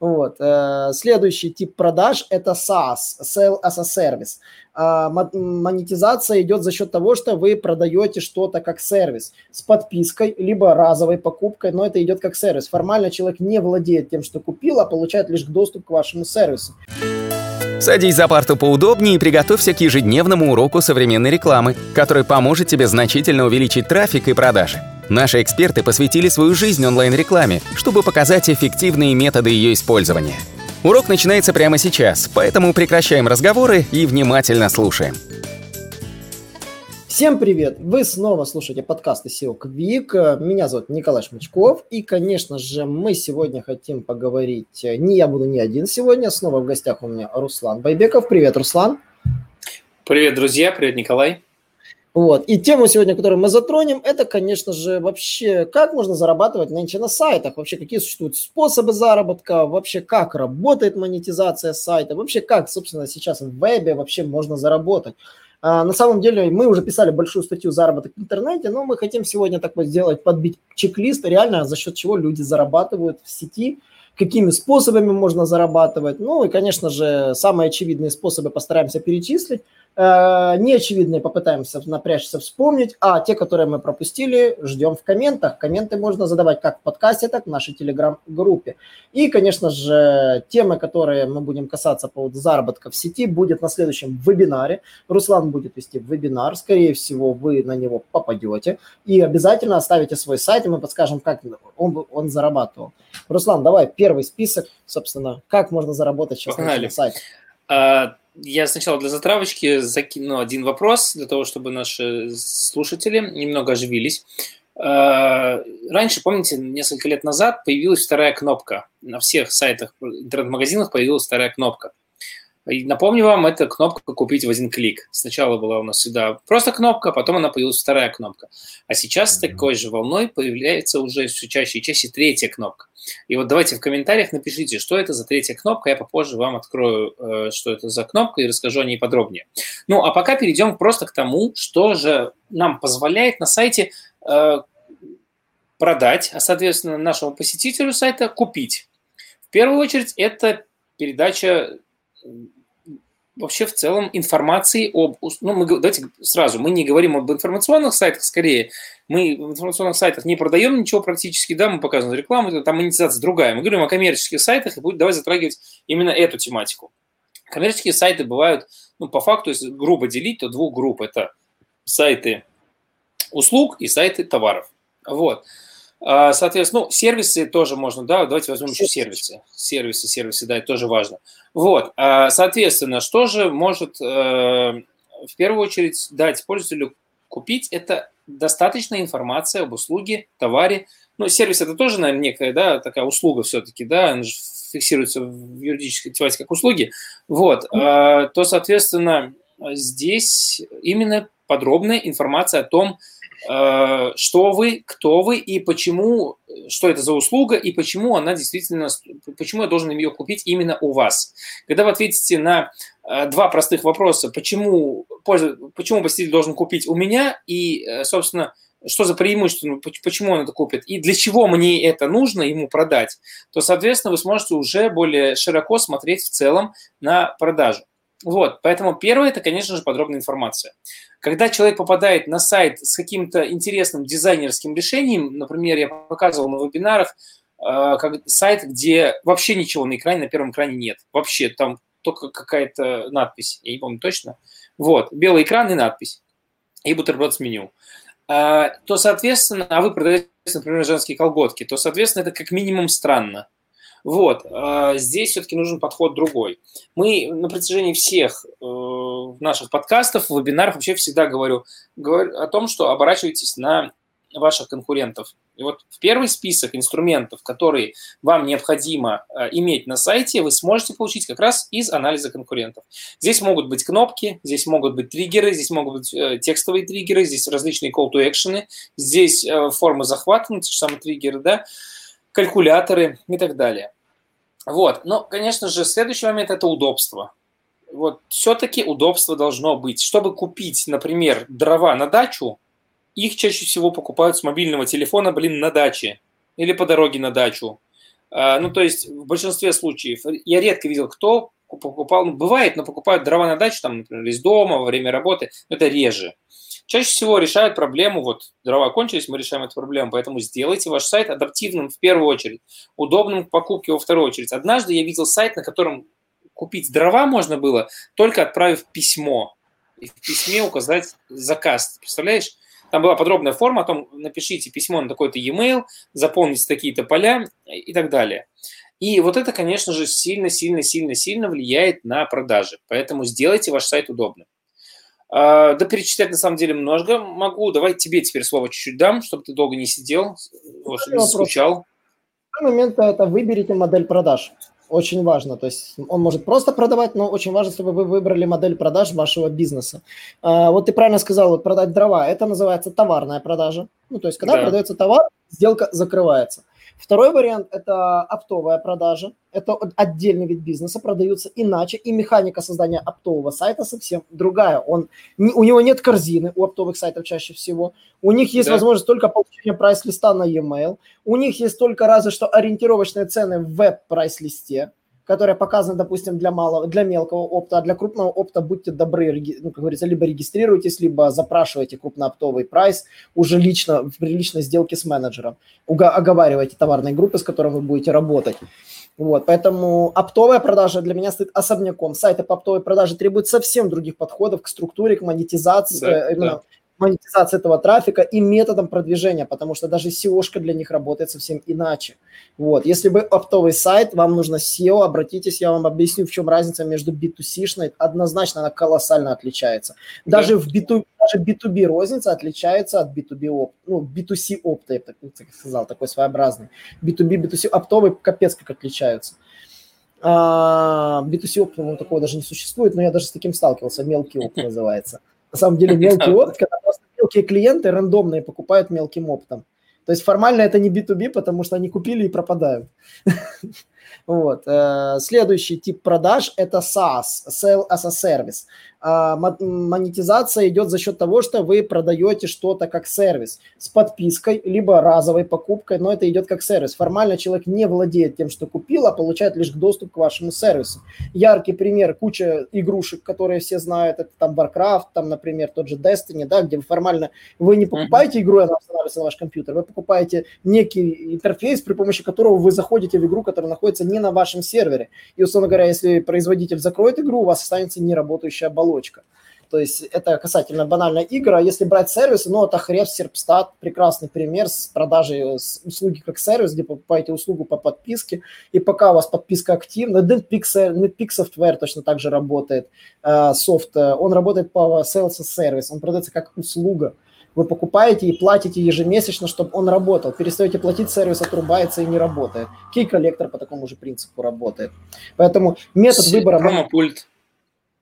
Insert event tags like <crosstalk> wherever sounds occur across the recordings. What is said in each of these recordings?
Вот. Э, следующий тип продаж – это SaaS, Sell as a Service. А, монетизация идет за счет того, что вы продаете что-то как сервис с подпиской, либо разовой покупкой, но это идет как сервис. Формально человек не владеет тем, что купил, а получает лишь доступ к вашему сервису. Садись за парту поудобнее и приготовься к ежедневному уроку современной рекламы, который поможет тебе значительно увеличить трафик и продажи. Наши эксперты посвятили свою жизнь онлайн-рекламе, чтобы показать эффективные методы ее использования. Урок начинается прямо сейчас, поэтому прекращаем разговоры и внимательно слушаем. Всем привет! Вы снова слушаете подкасты SEO Quick. Меня зовут Николай Шмачков. И, конечно же, мы сегодня хотим поговорить... Не я буду не один сегодня. Снова в гостях у меня Руслан Байбеков. Привет, Руслан. Привет, друзья. Привет, Николай. Вот. И тему сегодня, которую мы затронем, это, конечно же, вообще, как можно зарабатывать нынче на сайтах, вообще какие существуют способы заработка, вообще как работает монетизация сайта, вообще как, собственно, сейчас в вебе вообще можно заработать. А, на самом деле мы уже писали большую статью «Заработок в интернете», но мы хотим сегодня так вот сделать, подбить чек-лист, реально за счет чего люди зарабатывают в сети, какими способами можно зарабатывать. Ну и, конечно же, самые очевидные способы постараемся перечислить – неочевидные попытаемся напрячься вспомнить, а те, которые мы пропустили, ждем в комментах. Комменты можно задавать как в подкасте, так и в нашей телеграм-группе. И, конечно же, темы, которые мы будем касаться по поводу заработка в сети, будет на следующем вебинаре. Руслан будет вести вебинар, скорее всего, вы на него попадете. И обязательно оставите свой сайт, и мы подскажем, как он, он зарабатывал. Руслан, давай первый список, собственно, как можно заработать сейчас Погнали. на сайте. А, я сначала для затравочки закину один вопрос, для того, чтобы наши слушатели немного оживились. А, раньше, помните, несколько лет назад появилась вторая кнопка. На всех сайтах, интернет-магазинах появилась вторая кнопка. И напомню вам, это кнопка «Купить в один клик». Сначала была у нас сюда просто кнопка, потом она появилась вторая кнопка. А сейчас mm-hmm. такой же волной появляется уже все чаще и чаще третья кнопка. И вот давайте в комментариях напишите, что это за третья кнопка. Я попозже вам открою, э, что это за кнопка и расскажу о ней подробнее. Ну, а пока перейдем просто к тому, что же нам позволяет на сайте э, продать, а, соответственно, нашему посетителю сайта купить. В первую очередь, это передача вообще в целом информации об... Ну, мы, давайте сразу, мы не говорим об информационных сайтах, скорее, мы в информационных сайтах не продаем ничего практически, да, мы показываем рекламу, там монетизация другая. Мы говорим о коммерческих сайтах и будем давай затрагивать именно эту тематику. Коммерческие сайты бывают, ну, по факту, если грубо делить, то двух групп. Это сайты услуг и сайты товаров. Вот. А, соответственно, ну, сервисы тоже можно, да, давайте возьмем еще сервисы. Сервисы, сервисы, да, это тоже важно. Вот, а, соответственно, что же может э, в первую очередь дать пользователю купить? Это достаточная информация об услуге, товаре. Ну, сервис это тоже, наверное, некая, да, такая услуга все-таки, да, она же фиксируется в юридической тематике как услуги. Вот, а, то, соответственно, здесь именно подробная информация о том, что вы, кто вы и почему, что это за услуга и почему она действительно, почему я должен ее купить именно у вас. Когда вы ответите на э, два простых вопроса, почему, почему посетитель должен купить у меня и, э, собственно, что за преимущество, ну, почему он это купит, и для чего мне это нужно ему продать, то, соответственно, вы сможете уже более широко смотреть в целом на продажу. Вот, поэтому первое – это, конечно же, подробная информация. Когда человек попадает на сайт с каким-то интересным дизайнерским решением, например, я показывал на вебинарах, э, как сайт, где вообще ничего на экране, на первом экране нет. Вообще там только какая-то надпись, я не помню точно. Вот, белый экран и надпись. И бутерброд с меню. А, то, соответственно, а вы продаете, например, женские колготки, то, соответственно, это как минимум странно. Вот, а, здесь все-таки нужен подход другой. Мы на протяжении всех э, наших подкастов, вебинаров вообще всегда говорю, говорю о том, что оборачивайтесь на ваших конкурентов. И вот в первый список инструментов, которые вам необходимо э, иметь на сайте, вы сможете получить как раз из анализа конкурентов. Здесь могут быть кнопки, здесь могут быть триггеры, здесь могут быть э, текстовые триггеры, здесь различные call to action, здесь формы захвата, ну, те же самые триггеры, да, калькуляторы и так далее. Вот. Но, конечно же, следующий момент – это удобство. Вот все-таки удобство должно быть. Чтобы купить, например, дрова на дачу, их чаще всего покупают с мобильного телефона, блин, на даче или по дороге на дачу. А, ну, то есть в большинстве случаев я редко видел, кто покупал, ну, бывает, но покупают дрова на дачу, там, например, из дома, во время работы, это реже. Чаще всего решают проблему, вот дрова кончились, мы решаем эту проблему, поэтому сделайте ваш сайт адаптивным в первую очередь, удобным к покупке во вторую очередь. Однажды я видел сайт, на котором купить дрова можно было, только отправив письмо. И в письме указать заказ. Представляешь? Там была подробная форма о том, напишите письмо на такой-то e-mail, заполните такие-то поля и так далее. И вот это, конечно же, сильно-сильно-сильно-сильно влияет на продажи. Поэтому сделайте ваш сайт удобным. А, да перечислять на самом деле много могу. Давай тебе теперь слово чуть-чуть дам, чтобы ты долго не сидел, не скучал. момент это выберите модель продаж очень важно. То есть он может просто продавать, но очень важно, чтобы вы выбрали модель продаж вашего бизнеса. А, вот ты правильно сказал, вот продать дрова, это называется товарная продажа. Ну, то есть когда да. продается товар, сделка закрывается. Второй вариант – это оптовая продажа. Это отдельный вид бизнеса, продаются иначе, и механика создания оптового сайта совсем другая. Он, у него нет корзины у оптовых сайтов чаще всего. У них есть да. возможность только получения прайс-листа на e-mail. У них есть только разве что ориентировочные цены в веб-прайс-листе которая показана, допустим, для малого, для мелкого опта, а для крупного опта будьте добры, ну, как говорится, либо регистрируйтесь, либо запрашивайте крупнооптовый прайс уже лично в личной сделке с менеджером. Оговаривайте товарные группы, с которыми вы будете работать. Вот, поэтому оптовая продажа для меня стоит особняком. Сайты по оптовой продаже требуют совсем других подходов к структуре, к монетизации, да, именно да монетизации этого трафика и методом продвижения, потому что даже SEO для них работает совсем иначе. Вот. Если вы оптовый сайт, вам нужно SEO, обратитесь, я вам объясню, в чем разница между B2C-шной, однозначно она колоссально отличается. Даже да. в B2, даже B2B розница отличается от B2B оп, ну, B2C опта, я так, так сказал, такой своеобразный. B2B, B2C оптовый капец как отличаются. А, B2C опт, по такого даже не существует, но я даже с таким сталкивался, мелкий опт <laughs> называется. На самом деле мелкий опт, когда мелкие клиенты рандомные покупают мелким оптом. То есть формально это не B2B, потому что они купили и пропадают. <laughs> Вот. Э, следующий тип продаж – это SaaS, Sell as a Service. А, монетизация идет за счет того, что вы продаете что-то как сервис с подпиской, либо разовой покупкой, но это идет как сервис. Формально человек не владеет тем, что купил, а получает лишь доступ к вашему сервису. Яркий пример, куча игрушек, которые все знают, это там Warcraft, там, например, тот же Destiny, да, где вы формально, вы не покупаете игру, она устанавливается на ваш компьютер, вы покупаете некий интерфейс, при помощи которого вы заходите в игру, которая находится не на вашем сервере. И, условно говоря, если производитель закроет игру, у вас останется неработающая оболочка оболочка. То есть это касательно банальной игры. А если брать сервисы, ну, это Хрев, Серпстат, прекрасный пример с продажей услуги как сервис, где покупаете услугу по подписке, и пока у вас подписка активна, NetPix, NetPix Software точно так же работает, э, софт, э, он работает по sales service, он продается как услуга. Вы покупаете и платите ежемесячно, чтобы он работал. Перестаете платить, сервис отрубается и не работает. Кей-коллектор по такому же принципу работает. Поэтому метод выбора... Промопульт.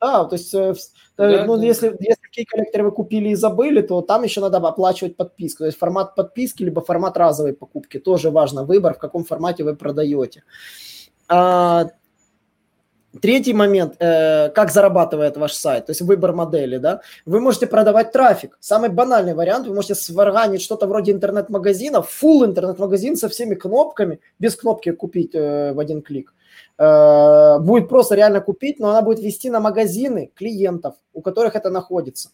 Да, то есть, э, да, ну, да. если, если такие коллекторы вы купили и забыли, то там еще надо оплачивать подписку. То есть формат подписки, либо формат разовой покупки. Тоже важно выбор, в каком формате вы продаете. А, Третий момент, э, как зарабатывает ваш сайт, то есть выбор модели, да, вы можете продавать трафик. Самый банальный вариант, вы можете сварганить что-то вроде интернет-магазина, full интернет-магазин со всеми кнопками, без кнопки купить э, в один клик. Э, будет просто реально купить, но она будет вести на магазины клиентов, у которых это находится.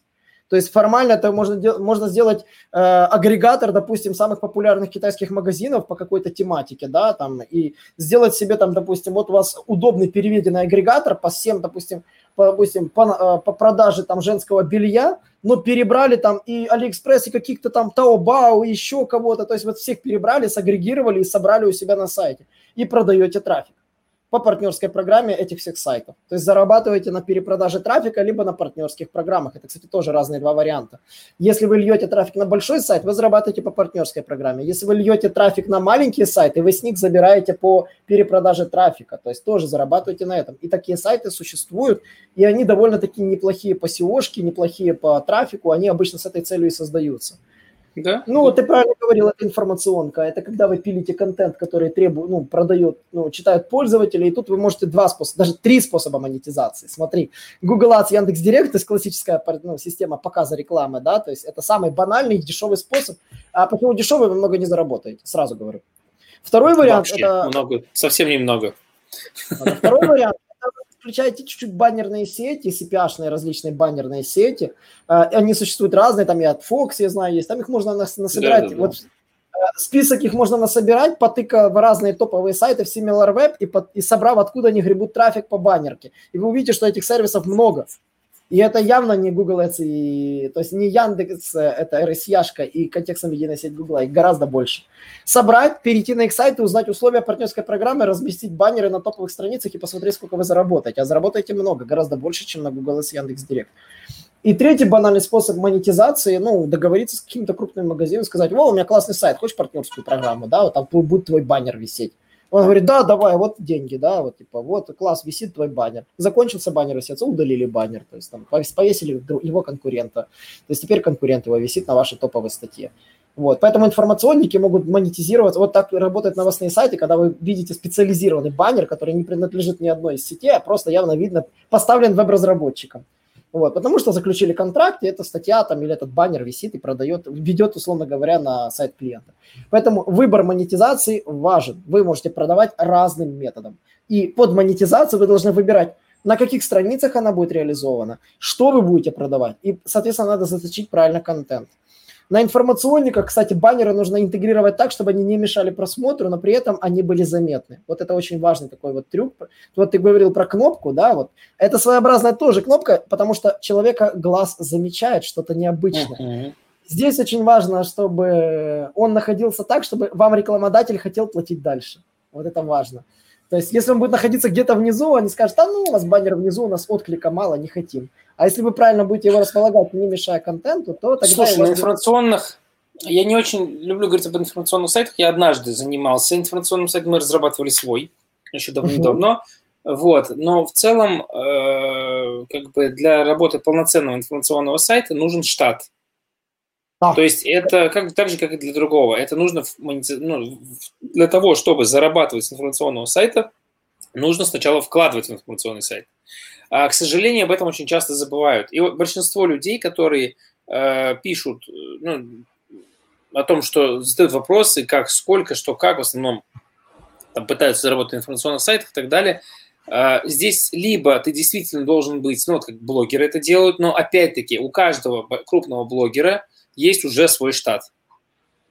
То есть формально это можно, можно сделать э, агрегатор, допустим, самых популярных китайских магазинов по какой-то тематике, да, там, и сделать себе там, допустим, вот у вас удобный переведенный агрегатор по всем, допустим, по, допустим, по, э, по продаже там женского белья, но перебрали там и Алиэкспресс, и каких-то там Таобао, еще кого-то, то есть вот всех перебрали, сагрегировали и собрали у себя на сайте, и продаете трафик по партнерской программе этих всех сайтов. То есть зарабатываете на перепродаже трафика, либо на партнерских программах. Это, кстати, тоже разные два варианта. Если вы льете трафик на большой сайт, вы зарабатываете по партнерской программе. Если вы льете трафик на маленькие сайты, вы с них забираете по перепродаже трафика. То есть тоже зарабатываете на этом. И такие сайты существуют, и они довольно-таки неплохие по seo неплохие по трафику. Они обычно с этой целью и создаются. Да? Ну, ты правильно говорил, это информационка. Это когда вы пилите контент, который требует, ну, продает, ну, читают пользователи, и тут вы можете два способа, даже три способа монетизации. Смотри, Google Ads, Яндекс Директ, то есть классическая ну, система показа рекламы, да, то есть это самый банальный, дешевый способ. А почему дешевый, вы много не заработаете, сразу говорю. Второй вариант Вообще это... Много, совсем немного. Второй вариант включаете чуть-чуть баннерные сети, CPA-шные различные баннерные сети. А, они существуют разные, там и от Fox, я знаю, есть. Там их можно насобирать. Да, да, да. Вот э, список их можно насобирать, потыкав в разные топовые сайты в SimilarWeb и, под, и собрав, откуда они гребут трафик по баннерке. И вы увидите, что этих сервисов много. И это явно не Google Ads, и, то есть не Яндекс, это RSЯшка и контекстная медийная сеть Google, их гораздо больше. Собрать, перейти на их сайт и узнать условия партнерской программы, разместить баннеры на топовых страницах и посмотреть, сколько вы заработаете. А заработаете много, гораздо больше, чем на Google Ads и Яндекс.Директ. И третий банальный способ монетизации, ну, договориться с каким-то крупным магазином, сказать, о, у меня классный сайт, хочешь партнерскую программу, да, вот там будет твой баннер висеть. Он говорит, да, давай, вот деньги, да, вот типа, вот класс, висит твой баннер. Закончился баннер висеться, удалили баннер, то есть там повесили его конкурента. То есть теперь конкурент его висит на вашей топовой статье. Вот, поэтому информационники могут монетизировать. Вот так работают новостные сайты, когда вы видите специализированный баннер, который не принадлежит ни одной из сетей, а просто явно видно, поставлен веб-разработчиком. Вот, потому что заключили контракт, и эта статья там или этот баннер висит и продает, ведет, условно говоря, на сайт клиента. Поэтому выбор монетизации важен. Вы можете продавать разным методом. И под монетизацию вы должны выбирать, на каких страницах она будет реализована, что вы будете продавать. И, соответственно, надо заточить правильно контент. На информационниках, кстати, баннеры нужно интегрировать так, чтобы они не мешали просмотру, но при этом они были заметны. Вот это очень важный такой вот трюк. Вот ты говорил про кнопку, да, вот. Это своеобразная тоже кнопка, потому что человека глаз замечает что-то необычное. Uh-huh. Здесь очень важно, чтобы он находился так, чтобы вам рекламодатель хотел платить дальше. Вот это важно. То есть, если он будет находиться где-то внизу, они скажут, а ну, у нас баннер внизу, у нас отклика мало, не хотим. А если вы правильно будете его располагать, не мешая контенту, то тогда... Слушай, на информационных... Я не очень люблю говорить об информационных сайтах. Я однажды занимался информационным сайтом, мы разрабатывали свой еще давно-давно. Uh-huh. Вот. Но в целом, э, как бы для работы полноценного информационного сайта нужен штат. А. То есть это как, так же, как и для другого. Это нужно ну, для того, чтобы зарабатывать с информационного сайта, нужно сначала вкладывать в информационный сайт. А, к сожалению, об этом очень часто забывают. И большинство людей, которые э, пишут ну, о том, что задают вопросы, как, сколько, что, как, в основном там, пытаются заработать на информационных сайтах и так далее, э, здесь либо ты действительно должен быть, ну, вот как блогеры это делают, но опять-таки у каждого крупного блогера есть уже свой штат.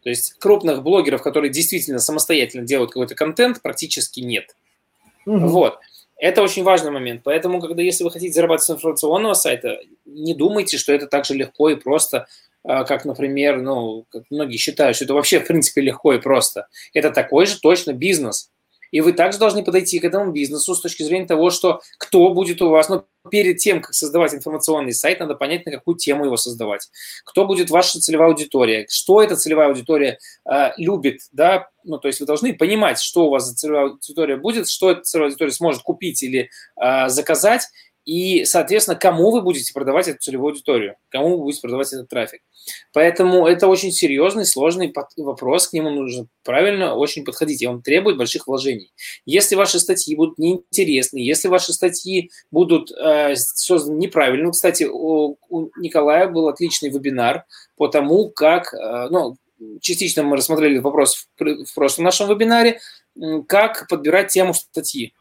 То есть крупных блогеров, которые действительно самостоятельно делают какой-то контент, практически нет. Угу. Вот. Это очень важный момент. Поэтому, когда если вы хотите зарабатывать с информационного сайта, не думайте, что это так же легко и просто, а, как, например, ну, как многие считают, что это вообще, в принципе, легко и просто. Это такой же точно бизнес. И вы также должны подойти к этому бизнесу с точки зрения того, что кто будет у вас, ну, перед тем, как создавать информационный сайт, надо понять, на какую тему его создавать. Кто будет ваша целевая аудитория, что эта целевая аудитория э, любит, да, ну, то есть вы должны понимать, что у вас за целевая аудитория будет, что эта целевая аудитория сможет купить или э, заказать, и, соответственно, кому вы будете продавать эту целевую аудиторию, кому вы будете продавать этот трафик. Поэтому это очень серьезный, сложный вопрос, к нему нужно правильно очень подходить, и он требует больших вложений. Если ваши статьи будут неинтересны, если ваши статьи будут э, созданы неправильно, кстати, у, у Николая был отличный вебинар по тому, как, э, ну, частично мы рассмотрели вопрос в, в прошлом нашем вебинаре, как подбирать тему статьи.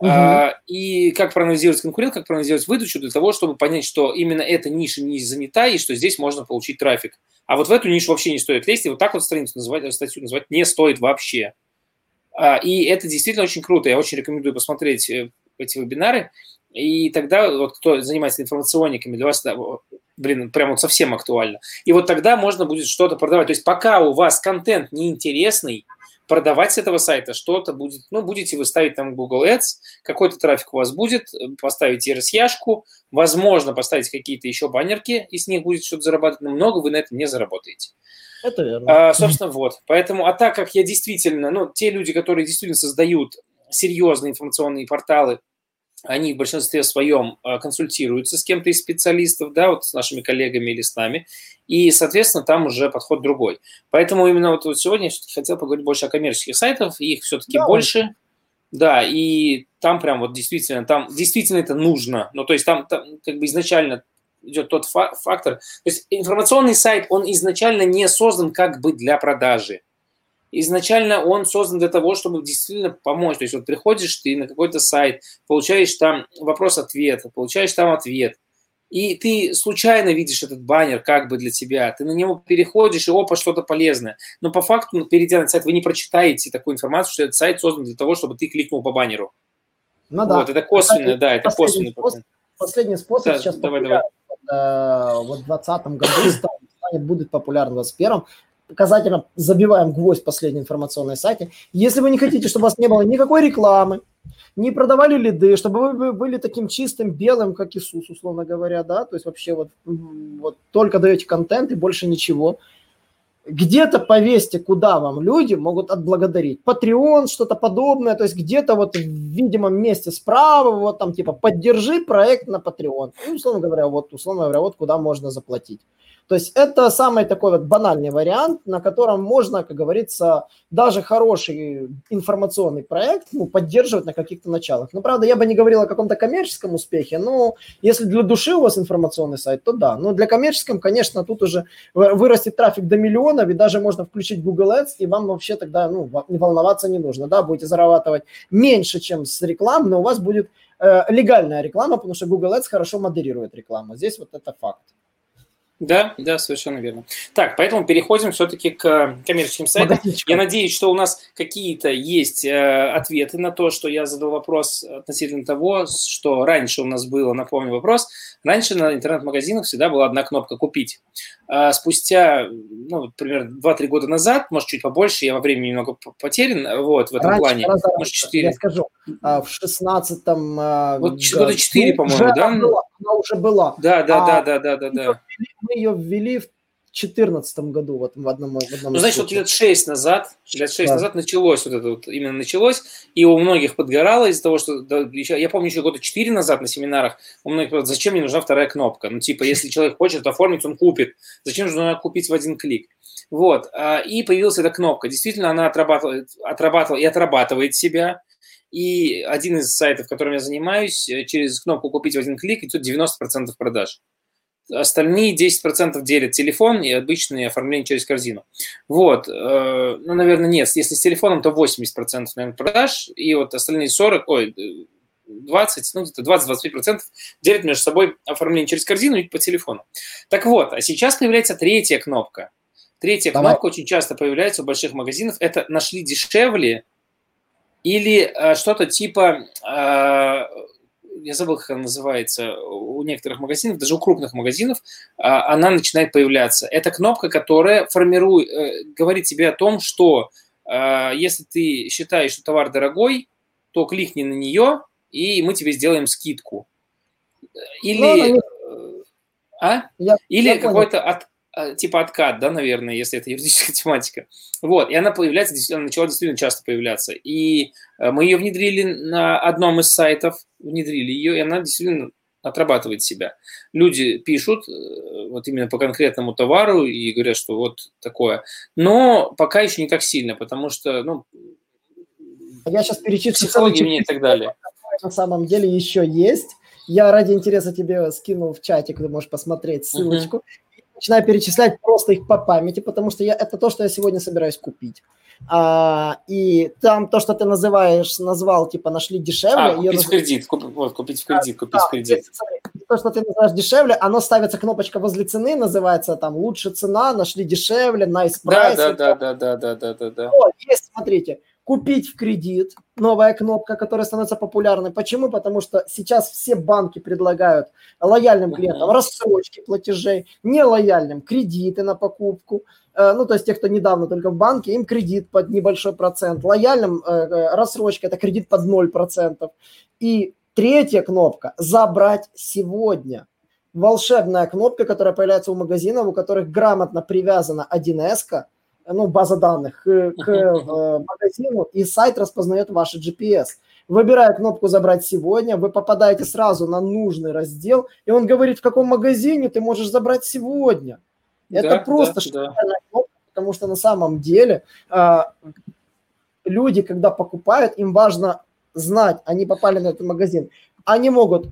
Угу. А, и как проанализировать конкурент, как проанализировать выдачу для того, чтобы понять, что именно эта ниша не занята и что здесь можно получить трафик. А вот в эту нишу вообще не стоит лезть, и вот так вот страницу называть, статью называть не стоит вообще. А, и это действительно очень круто. Я очень рекомендую посмотреть э, эти вебинары. И тогда вот кто занимается информационниками, для вас, да, блин, прям вот совсем актуально. И вот тогда можно будет что-то продавать. То есть пока у вас контент неинтересный, продавать с этого сайта что-то будет, ну, будете вы ставить там Google Ads, какой-то трафик у вас будет, поставить RSЯшку, возможно, поставить какие-то еще баннерки, и с них будет что-то зарабатывать, но много вы на этом не заработаете. Это верно. А, собственно, вот. Поэтому, а так как я действительно, ну, те люди, которые действительно создают серьезные информационные порталы, они в большинстве своем а, консультируются с кем-то из специалистов, да, вот с нашими коллегами или с нами, и, соответственно, там уже подход другой. Поэтому именно вот, сегодня я все-таки хотел поговорить больше о коммерческих сайтах, их все-таки да, больше, да, и там прям вот действительно, там действительно это нужно, ну, то есть там, там как бы изначально идет тот фактор, то есть информационный сайт, он изначально не создан как бы для продажи, изначально он создан для того, чтобы действительно помочь. То есть вот приходишь ты на какой-то сайт, получаешь там вопрос-ответ, получаешь там ответ, и ты случайно видишь этот баннер как бы для тебя, ты на него переходишь, и опа, что-то полезное. Но по факту, перейдя на сайт, вы не прочитаете такую информацию, что этот сайт создан для того, чтобы ты кликнул по баннеру. Ну да. Вот, это косвенно, да, это косвенный способ, Последний способ да, сейчас давай, давай. Э, вот в 2020 году <clears throat> станет, будет популярен в 2021 показательно забиваем гвоздь последней информационной сайте. Если вы не хотите, чтобы у вас не было никакой рекламы, не продавали лиды, чтобы вы были таким чистым, белым, как Иисус, условно говоря, да, то есть вообще вот, вот только даете контент и больше ничего. Где-то повесьте, куда вам люди могут отблагодарить. Patreon, что-то подобное, то есть где-то вот в видимом месте справа, вот там типа поддержи проект на Patreon. И, условно говоря, вот, условно говоря, вот куда можно заплатить. То есть это самый такой вот банальный вариант, на котором можно, как говорится, даже хороший информационный проект ну, поддерживать на каких-то началах. Но, правда, я бы не говорил о каком-то коммерческом успехе, но если для души у вас информационный сайт, то да. Но для коммерческом, конечно, тут уже вырастет трафик до миллионов, и даже можно включить Google Ads, и вам вообще тогда ну, волноваться не нужно. Да, будете зарабатывать меньше, чем с рекламы, но у вас будет э, легальная реклама, потому что Google Ads хорошо модерирует рекламу. Здесь вот это факт. Да, да, совершенно верно. Так, поэтому переходим все-таки к коммерческим сайтам. Я надеюсь, что у нас какие-то есть э, ответы на то, что я задал вопрос относительно того, что раньше у нас было, напомню вопрос, раньше на интернет-магазинах всегда была одна кнопка «Купить». А спустя, ну, примерно 2-3 года назад, может, чуть побольше, я во времени немного потерян, вот, в этом раньше, плане, раз, может, 4. Я скажу, а, в 16-м а, Вот года 4, по-моему, да? Была, она уже была. Да, да, а, да, да, да, да мы ее ввели в 2014 году вот в одном, в одном Ну, значит, вот лет шесть назад, лет шесть да. назад началось вот это вот, именно началось, и у многих подгорало из-за того, что, да, еще, я помню, еще года четыре назад на семинарах у многих зачем мне нужна вторая кнопка? Ну, типа, если человек хочет оформить, он купит. Зачем же нужно купить в один клик? Вот, а, и появилась эта кнопка. Действительно, она отрабатывает, отрабатывала и отрабатывает себя. И один из сайтов, которым я занимаюсь, э, через кнопку «Купить в один клик» идет 90% продаж остальные 10% делят телефон и обычные оформление через корзину. Вот, э, ну, наверное, нет, если с телефоном, то 80% наверное, продаж, и вот остальные 40, ой, 20, ну, где-то 20-25% делят между собой оформление через корзину и по телефону. Так вот, а сейчас появляется третья кнопка. Третья Давай. кнопка очень часто появляется у больших магазинов. Это «нашли дешевле» или э, что-то типа э, я забыл, как она называется, у некоторых магазинов, даже у крупных магазинов, а, она начинает появляться. Это кнопка, которая формирует, э, говорит тебе о том, что а, если ты считаешь, что товар дорогой, то кликни на нее, и мы тебе сделаем скидку. Или, ну, э, а? Я, Или какой-то от, типа откат, да, наверное, если это юридическая <laughs> тематика. Вот, и она появляется, она начала действительно часто появляться. И э, мы ее внедрили на одном из сайтов, внедрили ее, и она действительно отрабатывает себя. Люди пишут э, вот именно по конкретному товару и говорят, что вот такое. Но пока еще не так сильно, потому что, ну, я сейчас перечислю психология меня и так далее. На самом деле еще есть. Я ради интереса тебе скинул в чатик, ты можешь посмотреть ссылочку. Uh-huh начинаю перечислять просто их по памяти, потому что я, это то, что я сегодня собираюсь купить. А, и там то, что ты называешь, назвал, типа, нашли дешевле. А, купить в кредит, куп, вот, купить в кредит, купить да, в кредит. То, что ты называешь дешевле, оно ставится кнопочка возле цены, называется там лучше цена, нашли дешевле, nice price. Да, да, да, да, да, да, да, да. Вот, есть, смотрите, купить в кредит, новая кнопка, которая становится популярной. Почему? Потому что сейчас все банки предлагают лояльным клиентам рассрочки платежей, нелояльным кредиты на покупку. Э, ну, то есть те, кто недавно только в банке, им кредит под небольшой процент. Лояльным э, э, рассрочка – это кредит под 0%. И третья кнопка – забрать сегодня волшебная кнопка, которая появляется у магазинов, у которых грамотно привязана 1С, ну, база данных к, к э, магазину, и сайт распознает ваши GPS. Выбирая кнопку «Забрать сегодня», вы попадаете сразу на нужный раздел, и он говорит, в каком магазине ты можешь забрать сегодня. Это да, просто да, да. кнопка, потому что на самом деле а, люди, когда покупают, им важно знать, они попали на этот магазин. Они могут,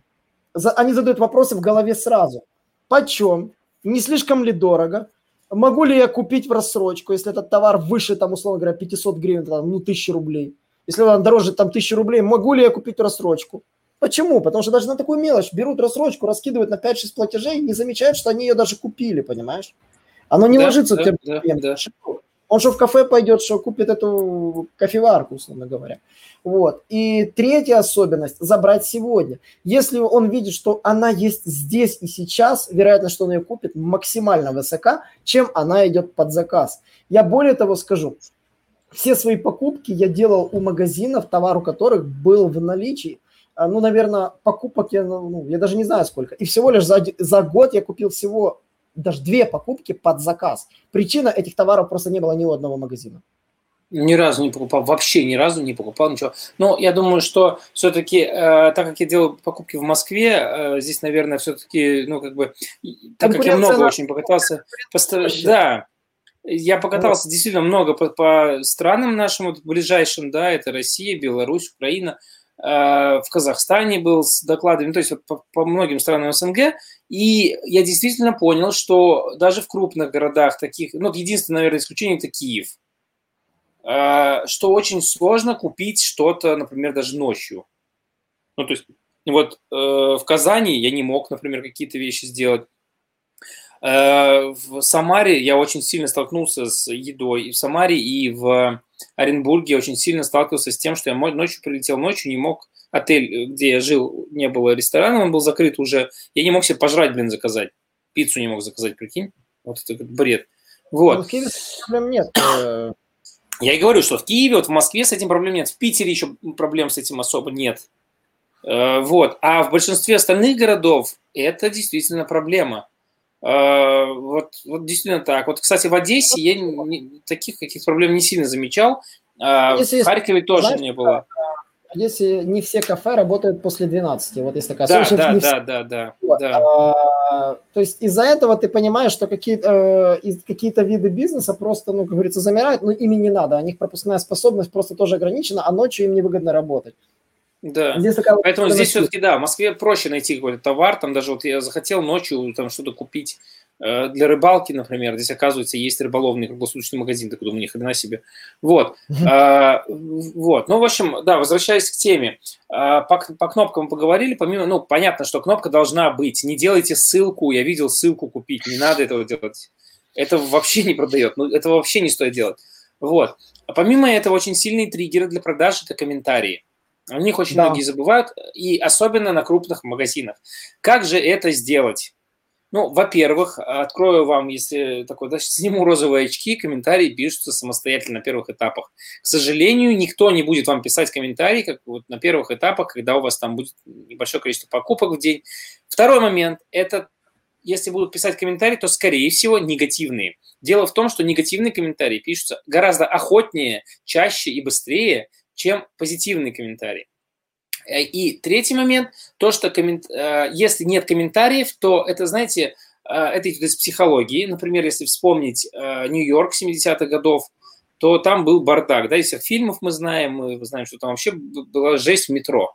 они задают вопросы в голове сразу. Почем? Не слишком ли дорого? Могу ли я купить в рассрочку, если этот товар выше, там, условно говоря, 500 гривен, там, ну, 1000 рублей? Если он дороже, там, 1000 рублей, могу ли я купить в рассрочку? Почему? Потому что даже на такую мелочь берут рассрочку, раскидывают на 5-6 платежей, не замечают, что они ее даже купили, понимаешь? Оно не да, ложится да, тем да, да. Он что в кафе пойдет, что купит эту кофеварку, условно говоря. Вот. И третья особенность – забрать сегодня. Если он видит, что она есть здесь и сейчас, вероятность, что он ее купит, максимально высока, чем она идет под заказ. Я более того скажу, все свои покупки я делал у магазинов, товар у которых был в наличии. А, ну, наверное, покупок я, ну, я даже не знаю сколько. И всего лишь за, за год я купил всего даже две покупки под заказ. Причина этих товаров просто не было ни у одного магазина. Ни разу не покупал, вообще ни разу не покупал ничего. Но я думаю, что все-таки, э, так как я делал покупки в Москве, э, здесь, наверное, все-таки, ну, как бы, так как я много очень покатался, постар... да, я покатался вот. действительно много по, по странам нашим вот, ближайшим, да, это Россия, Беларусь, Украина, в Казахстане был с докладами, то есть вот по, по многим странам СНГ, и я действительно понял, что даже в крупных городах таких, ну, единственное, наверное, исключение – это Киев, э, что очень сложно купить что-то, например, даже ночью. Ну, то есть вот э, в Казани я не мог, например, какие-то вещи сделать. В Самаре я очень сильно столкнулся с едой и в Самаре, и в Оренбурге очень сильно сталкивался с тем, что я ночью прилетел ночью, не мог отель, где я жил, не было ресторана, он был закрыт уже. Я не мог себе пожрать, блин, заказать. Пиццу не мог заказать, прикинь. Вот это бред. Вот. Но в Киеве проблем нет. Э. Я и говорю, что в Киеве, вот в Москве с этим проблем нет, в Питере еще проблем с этим особо нет. Э, вот. А в большинстве остальных городов это действительно проблема. Э, вот, вот действительно так. Вот, кстати, в Одессе я не, таких каких проблем не сильно замечал. А если, в Харькове тоже знаешь, не было. Если не все кафе работают после 12, вот есть такая да, да, да, все... да, да, вот. да. А, то есть из-за этого ты понимаешь, что какие-то э, какие-то виды бизнеса просто, ну, как говорится, замирают, но ими не надо. У них пропускная способность просто тоже ограничена, а ночью им невыгодно работать. Да. Такая Поэтому здесь все-таки, да, в Москве проще найти какой-то товар. Там даже вот я захотел ночью там что-то купить э, для рыбалки, например. Здесь, оказывается, есть рыболовный круглосуточный магазин. Так думаю, ни хрена себе. Вот. А, вот. Ну, в общем, да, возвращаясь к теме. А, по, по кнопкам мы поговорили. Помимо, ну, понятно, что кнопка должна быть. Не делайте ссылку. Я видел ссылку купить. Не надо этого делать. Это вообще не продает. Ну, это вообще не стоит делать. Вот. А помимо этого, очень сильные триггеры для продаж – это комментарии. О них очень да. многие забывают, и особенно на крупных магазинах. Как же это сделать? Ну, во-первых, открою вам, если такой, <laughs> да, сниму розовые очки, комментарии пишутся самостоятельно на первых этапах. К сожалению, никто не будет вам писать комментарии, как вот на первых этапах, когда у вас там будет небольшое количество покупок в день. Второй момент – это если будут писать комментарии, то, скорее всего, негативные. Дело в том, что негативные комментарии пишутся гораздо охотнее, чаще и быстрее, чем позитивный комментарий. Э, и третий момент, то, что коммент... Э, если нет комментариев, то это, знаете, э, это из психологии. Например, если вспомнить Нью-Йорк 70-х годов, то там был бардак. Да, из всех фильмов мы знаем, мы знаем, что там вообще была жесть в метро.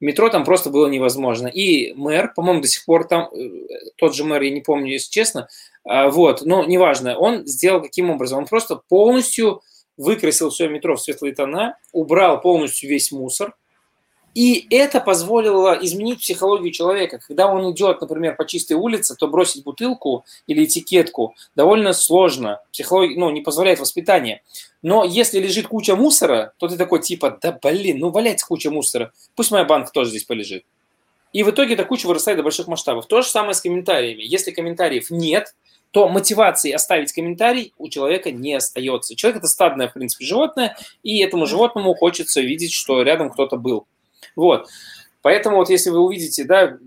В метро там просто было невозможно. И мэр, по-моему, до сих пор там, тот же мэр, я не помню, если честно, вот, но неважно, он сделал каким образом? Он просто полностью выкрасил все метро в светлые тона, убрал полностью весь мусор, и это позволило изменить психологию человека. Когда он идет, например, по чистой улице, то бросить бутылку или этикетку довольно сложно. Психология ну, не позволяет воспитание. Но если лежит куча мусора, то ты такой типа, да блин, ну валяется куча мусора. Пусть моя банка тоже здесь полежит. И в итоге эта куча вырастает до больших масштабов. То же самое с комментариями. Если комментариев нет, то мотивации оставить комментарий у человека не остается. Человек это стадное, в принципе, животное, и этому животному хочется видеть, что рядом кто-то был. Вот. Поэтому вот если вы увидите, да,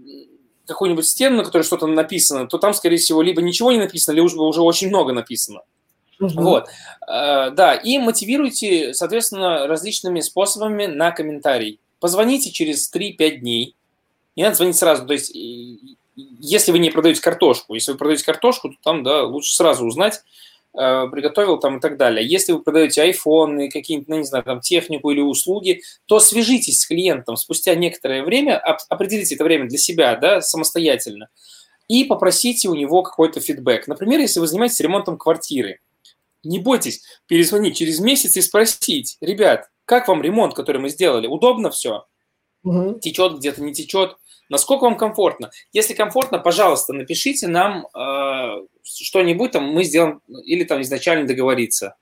какую-нибудь стену, на которой что-то написано, то там, скорее всего, либо ничего не написано, либо уже, уже очень много написано. Угу. Вот. Э, да, и мотивируйте, соответственно, различными способами на комментарий. Позвоните через 3-5 дней. Не надо звонить сразу. То есть если вы не продаете картошку, если вы продаете картошку, то там, да, лучше сразу узнать, э, приготовил там и так далее. Если вы продаете и какие-нибудь, ну, не знаю, там технику или услуги, то свяжитесь с клиентом спустя некоторое время, определите это время для себя, да, самостоятельно. и попросите у него какой-то фидбэк. Например, если вы занимаетесь ремонтом квартиры, не бойтесь перезвонить через месяц и спросить, ребят, как вам ремонт, который мы сделали? Удобно все? Угу. Течет где-то, не течет? Насколько вам комфортно? Если комфортно, пожалуйста, напишите нам э, что-нибудь, там мы сделаем, или там изначально договориться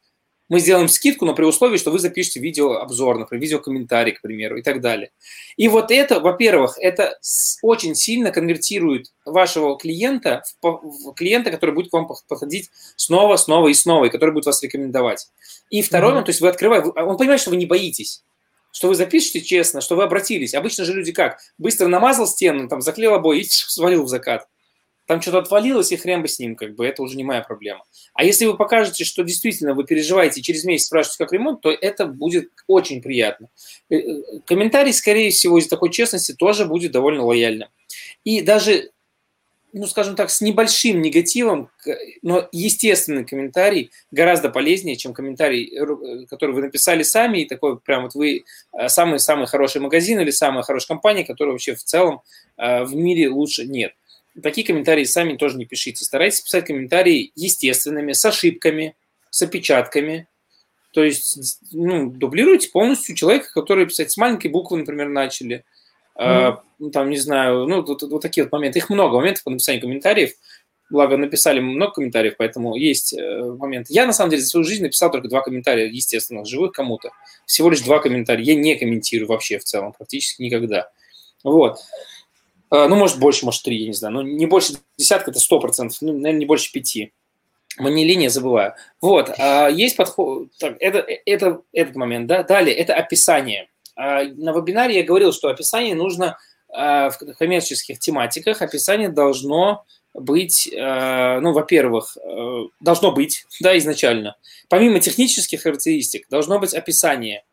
мы сделаем скидку, но при условии, что вы запишете видеообзор, например, видеокомментарий, к примеру, и так далее. И вот это, во-первых, это очень сильно конвертирует вашего клиента в клиента, который будет к вам подходить снова, снова и снова, и который будет вас рекомендовать. И второе, mm-hmm. то есть вы открываете, он понимает, что вы не боитесь что вы запишете честно, что вы обратились. Обычно же люди как? Быстро намазал стену, там заклеил обои и <laughs> свалил в закат там что-то отвалилось, и хрен бы с ним, как бы, это уже не моя проблема. А если вы покажете, что действительно вы переживаете, через месяц спрашиваете, как ремонт, то это будет очень приятно. Э, э, комментарий, скорее всего, из такой честности тоже будет довольно лояльным. И даже, ну, скажем так, с небольшим негативом, но естественный комментарий гораздо полезнее, чем комментарий, э, который вы написали сами, и такой прям вот вы самый-самый хороший магазин или самая хорошая компания, которая вообще в целом в мире лучше нет такие комментарии сами тоже не пишите. Старайтесь писать комментарии естественными, с ошибками, с опечатками. То есть, ну, дублируйте полностью человека, который писать с маленькой буквы, например, начали. Mm-hmm. А, там, не знаю, ну, вот, вот такие вот моменты. Их много моментов по написанию комментариев. Благо, написали много комментариев, поэтому есть э, моменты. Я, на самом деле, за свою жизнь написал только два комментария, естественно, живых кому-то. Всего лишь два комментария. Я не комментирую вообще в целом, практически никогда. Вот. А, ну, может, больше, может, три, я не знаю. Но не больше десятка, это сто процентов. Ну, наверное, не больше пяти. Манилиния забываю. Вот, а, есть подход, так, это, это, этот момент, да. Далее, это описание. А, на вебинаре я говорил, что описание нужно в коммерческих тематиках, описание должно быть, ну, во-первых, должно быть, да, изначально. Помимо технических характеристик, должно быть описание – а,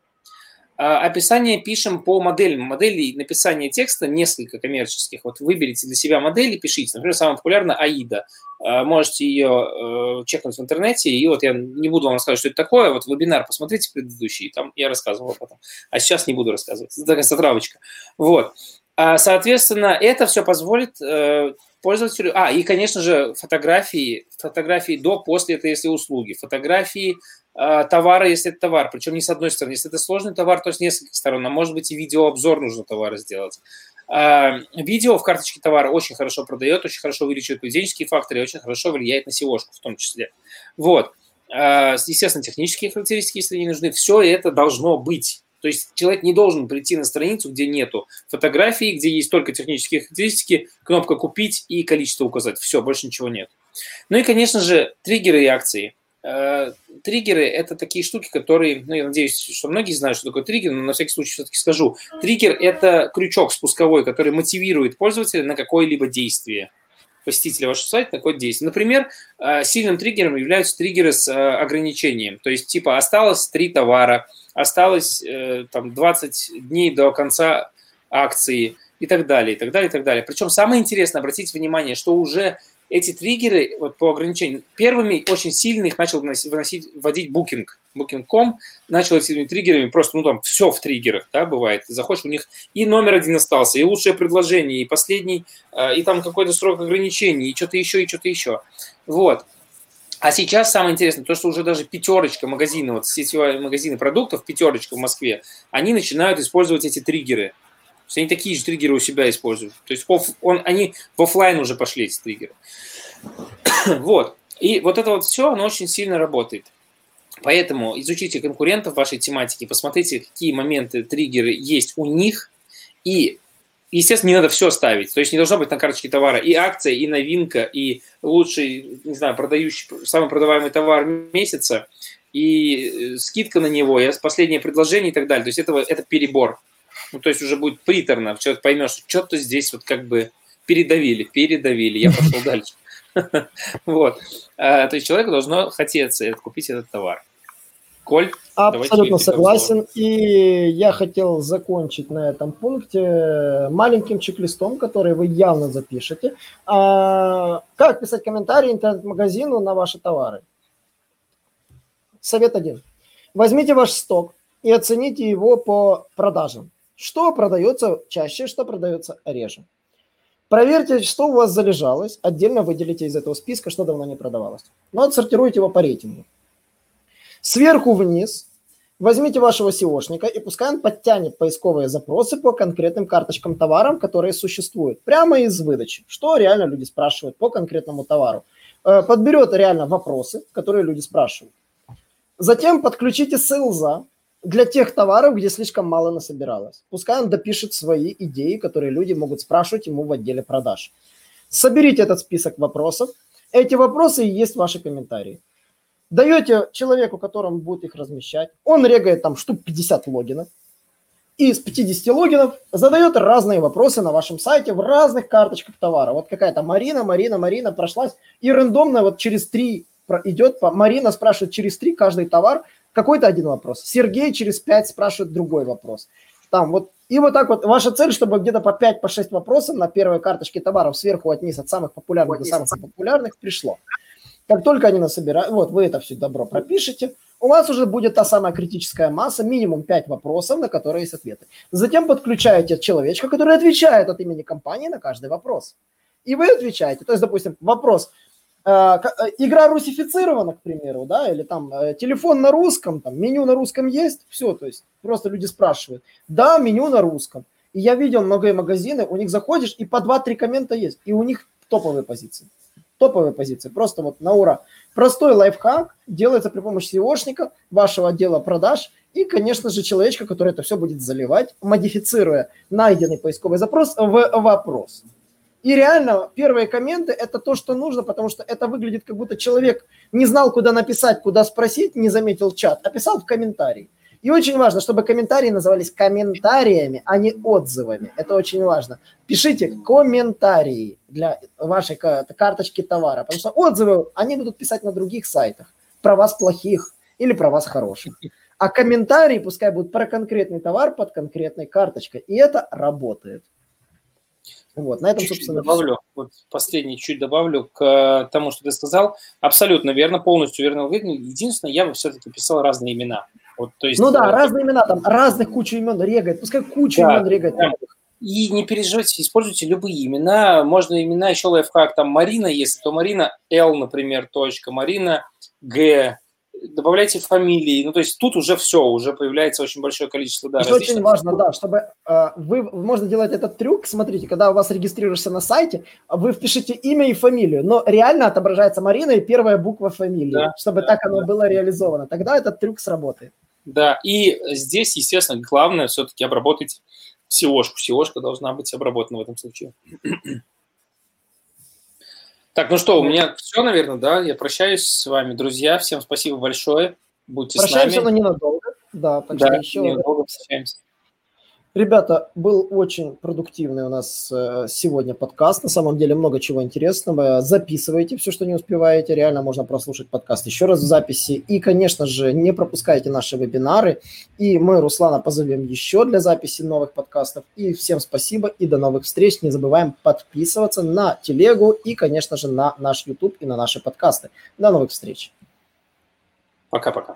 описание пишем по моделям. Моделей написания текста несколько коммерческих. Вот выберите для себя модели, пишите. Например, самая популярная AIDA. А, можете ее э, чекнуть в интернете. И вот я не буду вам рассказывать, что это такое. Вот вебинар посмотрите предыдущий, там я рассказывал об этом. А сейчас не буду рассказывать. Это такая затравочка. Вот. А, соответственно, это все позволит э, пользователю... А, и, конечно же, фотографии, фотографии до, после, это если услуги. Фотографии а, товара, если это товар, причем не с одной стороны. Если это сложный товар, то с нескольких сторон, а может быть и видеообзор нужно товара сделать. А, видео в карточке товара очень хорошо продает, очень хорошо увеличивает поведенческие факторы очень хорошо влияет на seo в том числе. Вот. Естественно, технические характеристики, если не нужны, все это должно быть. То есть человек не должен прийти на страницу, где нету фотографий, где есть только технические характеристики, кнопка «Купить» и количество указать. Все, больше ничего нет. Ну и, конечно же, триггеры и акции – Э, триггеры – это такие штуки, которые, ну, я надеюсь, что многие знают, что такое триггер, но на всякий случай все-таки скажу. Триггер – это крючок спусковой, который мотивирует пользователя на какое-либо действие посетителя вашего сайта на какое действие. Например, э, сильным триггером являются триггеры с э, ограничением. То есть, типа, осталось три товара, осталось там 20 дней до конца акции и так далее, и так далее, и так далее. Причем самое интересное, обратите внимание, что уже эти триггеры вот, по ограничению, первыми очень сильно их начал выносить, выносить, вводить Booking. Booking.com начал этими триггерами, просто, ну, там, все в триггерах, да, бывает. Ты заходишь, у них и номер один остался, и лучшее предложение, и последний, э, и там какой-то срок ограничений, и что-то еще, и что-то еще. Вот. А сейчас самое интересное, то, что уже даже пятерочка магазинов, вот сетевые магазины продуктов, пятерочка в Москве, они начинают использовать эти триггеры есть они такие же триггеры у себя используют. То есть он, они в офлайн уже пошли, эти триггеры. <clears throat> вот. И вот это вот все, оно очень сильно работает. Поэтому изучите конкурентов вашей тематики, посмотрите, какие моменты, триггеры есть у них, и, естественно, не надо все ставить. То есть не должно быть на карточке товара и акция, и новинка, и лучший, не знаю, продающий, самый продаваемый товар месяца, и э, скидка на него, и последнее предложение и так далее. То есть это, это перебор. Ну, то есть уже будет приторно, человек поймет, что что-то здесь вот как бы передавили, передавили, я пошел <laughs> дальше. <laughs> Вот. А, то есть человеку должно хотеться купить этот товар. Коль, Абсолютно согласен. И я хотел закончить на этом пункте маленьким чек-листом, который вы явно запишете. А, как писать комментарии интернет-магазину на ваши товары? Совет один. Возьмите ваш сток и оцените его по продажам. Что продается чаще, что продается реже. Проверьте, что у вас залежалось, отдельно выделите из этого списка, что давно не продавалось. Ну, отсортируйте его по рейтингу. Сверху вниз возьмите вашего SEOшника и пускай он подтянет поисковые запросы по конкретным карточкам товарам, которые существуют, прямо из выдачи. Что реально люди спрашивают по конкретному товару. Э, подберет реально вопросы, которые люди спрашивают. Затем подключите селза для тех товаров, где слишком мало насобиралось. Пускай он допишет свои идеи, которые люди могут спрашивать ему в отделе продаж. Соберите этот список вопросов. Эти вопросы и есть ваши комментарии даете человеку, которому будет их размещать, он регает там штук 50 логинов, и из 50 логинов задает разные вопросы на вашем сайте в разных карточках товара. Вот какая-то Марина, Марина, Марина прошлась, и рандомно вот через три идет, Марина спрашивает через три каждый товар какой-то один вопрос. Сергей через пять спрашивает другой вопрос. Там вот и вот так вот ваша цель, чтобы где-то по 5-6 по вопросов на первой карточке товаров сверху от низ, от самых популярных до самых популярных пришло. Как только они насобирают, вот вы это все добро пропишете, у вас уже будет та самая критическая масса, минимум 5 вопросов, на которые есть ответы. Затем подключаете человечка, который отвечает от имени компании на каждый вопрос. И вы отвечаете. То есть, допустим, вопрос, игра русифицирована, к примеру, да, или там э, телефон на русском, там меню на русском есть, все, то есть просто люди спрашивают, да, меню на русском. И я видел многие магазины, у них заходишь, и по 2-3 коммента есть, и у них топовые позиции топовые позиции, просто вот на ура. Простой лайфхак делается при помощи SEOшника, вашего отдела продаж и, конечно же, человечка, который это все будет заливать, модифицируя найденный поисковый запрос в вопрос. И реально первые комменты – это то, что нужно, потому что это выглядит, как будто человек не знал, куда написать, куда спросить, не заметил чат, а писал в комментарии. И очень важно, чтобы комментарии назывались комментариями, а не отзывами. Это очень важно. Пишите комментарии для вашей карточки товара, потому что отзывы они будут писать на других сайтах про вас плохих или про вас хороших. А комментарии пускай будут про конкретный товар под конкретной карточкой. И это работает. Вот, на этом, чуть-чуть собственно, добавлю, вот последний чуть добавлю к тому, что ты сказал. Абсолютно верно, полностью верно. Единственное, я бы все-таки писал разные имена. Вот, то есть, ну да, э, разные имена, там разных кучу имен регает, пускай кучу да, имен регает. Да. И не переживайте, используйте любые имена. Можно имена еще лайфхак, там Марина, если то Марина Л, например, точка, Марина Г, добавляйте фамилии. Ну, то есть тут уже все, уже появляется очень большое количество, да, Еще очень важно, да, чтобы э, вы, можно делать этот трюк, смотрите, когда у вас регистрируешься на сайте, вы впишите имя и фамилию, но реально отображается Марина и первая буква фамилии, да, чтобы да, так оно да. было реализовано. Тогда этот трюк сработает. Да, и здесь, естественно, главное все-таки обработать SEO-шку. SEO-шка должна быть обработана в этом случае. Так, ну что, у меня все, наверное, да? Я прощаюсь с вами, друзья. Всем спасибо большое. Будьте Прощаемся, с нами. но ненадолго. Да, так да, еще ненадолго встречаемся. Ребята, был очень продуктивный у нас э, сегодня подкаст. На самом деле много чего интересного. Записывайте все, что не успеваете. Реально можно прослушать подкаст еще раз в записи. И, конечно же, не пропускайте наши вебинары. И мы Руслана позовем еще для записи новых подкастов. И всем спасибо и до новых встреч. Не забываем подписываться на телегу и, конечно же, на наш YouTube и на наши подкасты. До новых встреч. Пока-пока.